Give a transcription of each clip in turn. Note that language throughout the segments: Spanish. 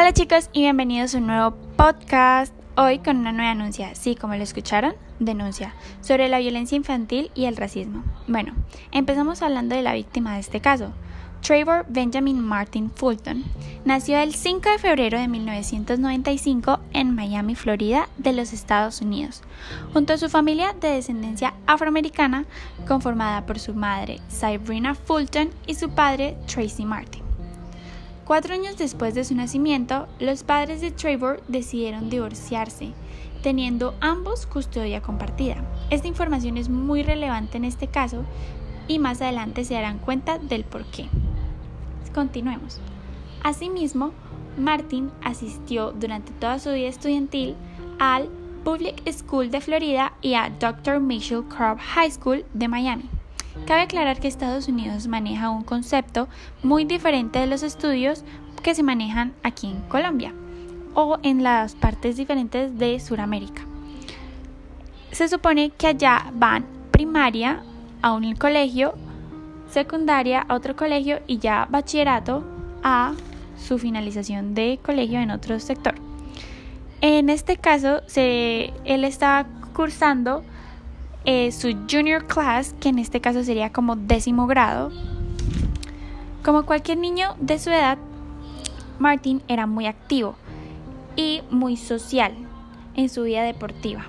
Hola chicos y bienvenidos a un nuevo podcast. Hoy con una nueva denuncia, sí, como lo escucharon, denuncia sobre la violencia infantil y el racismo. Bueno, empezamos hablando de la víctima de este caso. Trevor Benjamin Martin Fulton nació el 5 de febrero de 1995 en Miami, Florida, de los Estados Unidos, junto a su familia de descendencia afroamericana conformada por su madre Sabrina Fulton y su padre Tracy Martin. Cuatro años después de su nacimiento, los padres de Trevor decidieron divorciarse, teniendo ambos custodia compartida. Esta información es muy relevante en este caso y más adelante se darán cuenta del por qué. Continuemos. Asimismo, Martin asistió durante toda su vida estudiantil al Public School de Florida y a Dr. Mitchell Crop High School de Miami. Cabe aclarar que Estados Unidos maneja un concepto muy diferente de los estudios que se manejan aquí en Colombia o en las partes diferentes de Sudamérica. Se supone que allá van primaria a un colegio, secundaria a otro colegio y ya bachillerato a su finalización de colegio en otro sector. En este caso, él está cursando eh, su junior class, que en este caso sería como décimo grado. Como cualquier niño de su edad, Martin era muy activo y muy social en su vida deportiva.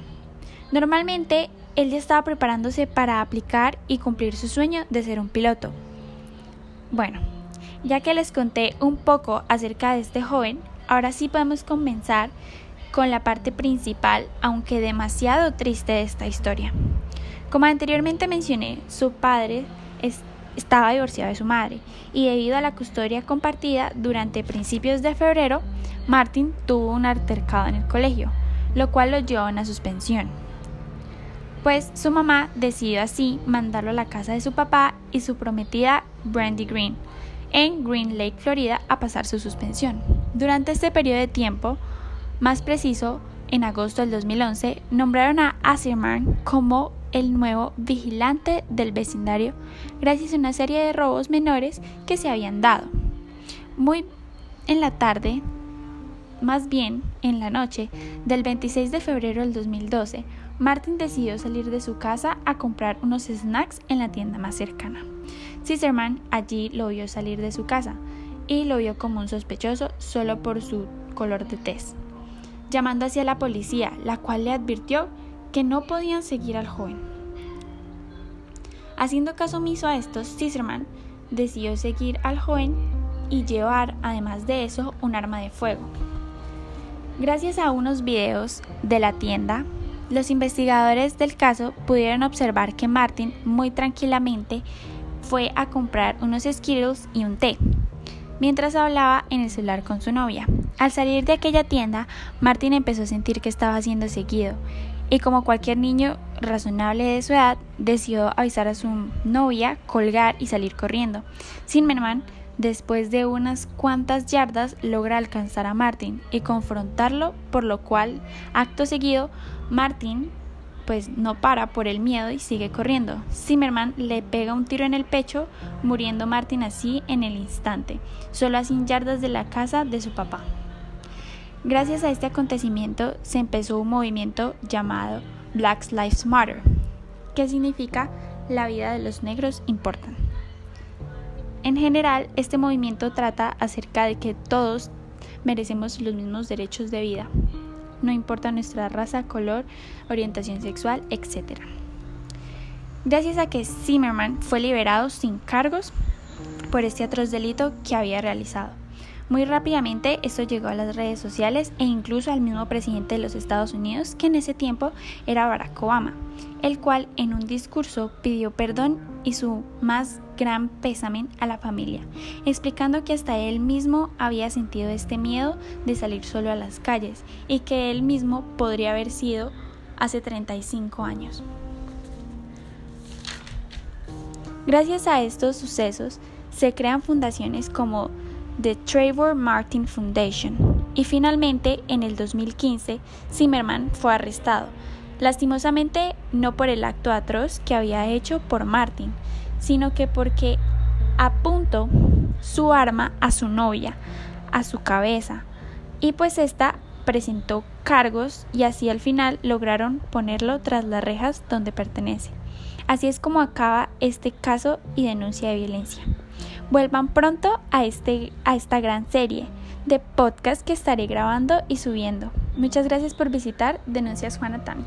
Normalmente, él ya estaba preparándose para aplicar y cumplir su sueño de ser un piloto. Bueno, ya que les conté un poco acerca de este joven, ahora sí podemos comenzar con la parte principal, aunque demasiado triste de esta historia. Como anteriormente mencioné, su padre estaba divorciado de su madre y debido a la custodia compartida durante principios de febrero, Martin tuvo un altercado en el colegio, lo cual lo llevó a una suspensión. Pues su mamá decidió así mandarlo a la casa de su papá y su prometida Brandy Green en Green Lake, Florida, a pasar su suspensión. Durante este periodo de tiempo, más preciso, en agosto del 2011, nombraron a Asserman como el nuevo vigilante del vecindario gracias a una serie de robos menores que se habían dado. Muy en la tarde, más bien en la noche del 26 de febrero del 2012, Martin decidió salir de su casa a comprar unos snacks en la tienda más cercana. Cicerman allí lo vio salir de su casa y lo vio como un sospechoso solo por su color de tez, llamando hacia la policía, la cual le advirtió que no podían seguir al joven. Haciendo caso omiso a estos, Cicerman decidió seguir al joven y llevar, además de eso, un arma de fuego. Gracias a unos videos de la tienda, los investigadores del caso pudieron observar que Martin muy tranquilamente fue a comprar unos Skittles y un té, mientras hablaba en el celular con su novia. Al salir de aquella tienda, Martin empezó a sentir que estaba siendo seguido y como cualquier niño razonable de su edad, decidió avisar a su novia, colgar y salir corriendo. Zimmerman, después de unas cuantas yardas, logra alcanzar a Martin y confrontarlo, por lo cual, acto seguido, Martin pues no para por el miedo y sigue corriendo. Zimmerman le pega un tiro en el pecho, muriendo Martin así en el instante, solo a 100 yardas de la casa de su papá. Gracias a este acontecimiento se empezó un movimiento llamado Black Lives Matter, que significa la vida de los negros importa. En general, este movimiento trata acerca de que todos merecemos los mismos derechos de vida, no importa nuestra raza, color, orientación sexual, etc. Gracias a que Zimmerman fue liberado sin cargos por este atroz delito que había realizado. Muy rápidamente esto llegó a las redes sociales e incluso al mismo presidente de los Estados Unidos, que en ese tiempo era Barack Obama, el cual en un discurso pidió perdón y su más gran pésame a la familia, explicando que hasta él mismo había sentido este miedo de salir solo a las calles y que él mismo podría haber sido hace 35 años. Gracias a estos sucesos se crean fundaciones como The Trevor Martin Foundation. Y finalmente, en el 2015, Zimmerman fue arrestado, lastimosamente no por el acto atroz que había hecho por Martin, sino que porque apuntó su arma a su novia, a su cabeza, y pues esta presentó cargos y así al final lograron ponerlo tras las rejas donde pertenece. Así es como acaba este caso y denuncia de violencia. Vuelvan pronto a, este, a esta gran serie de podcast que estaré grabando y subiendo. Muchas gracias por visitar Denuncias Juana Tami.